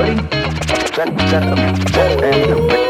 Ready? Set, set, and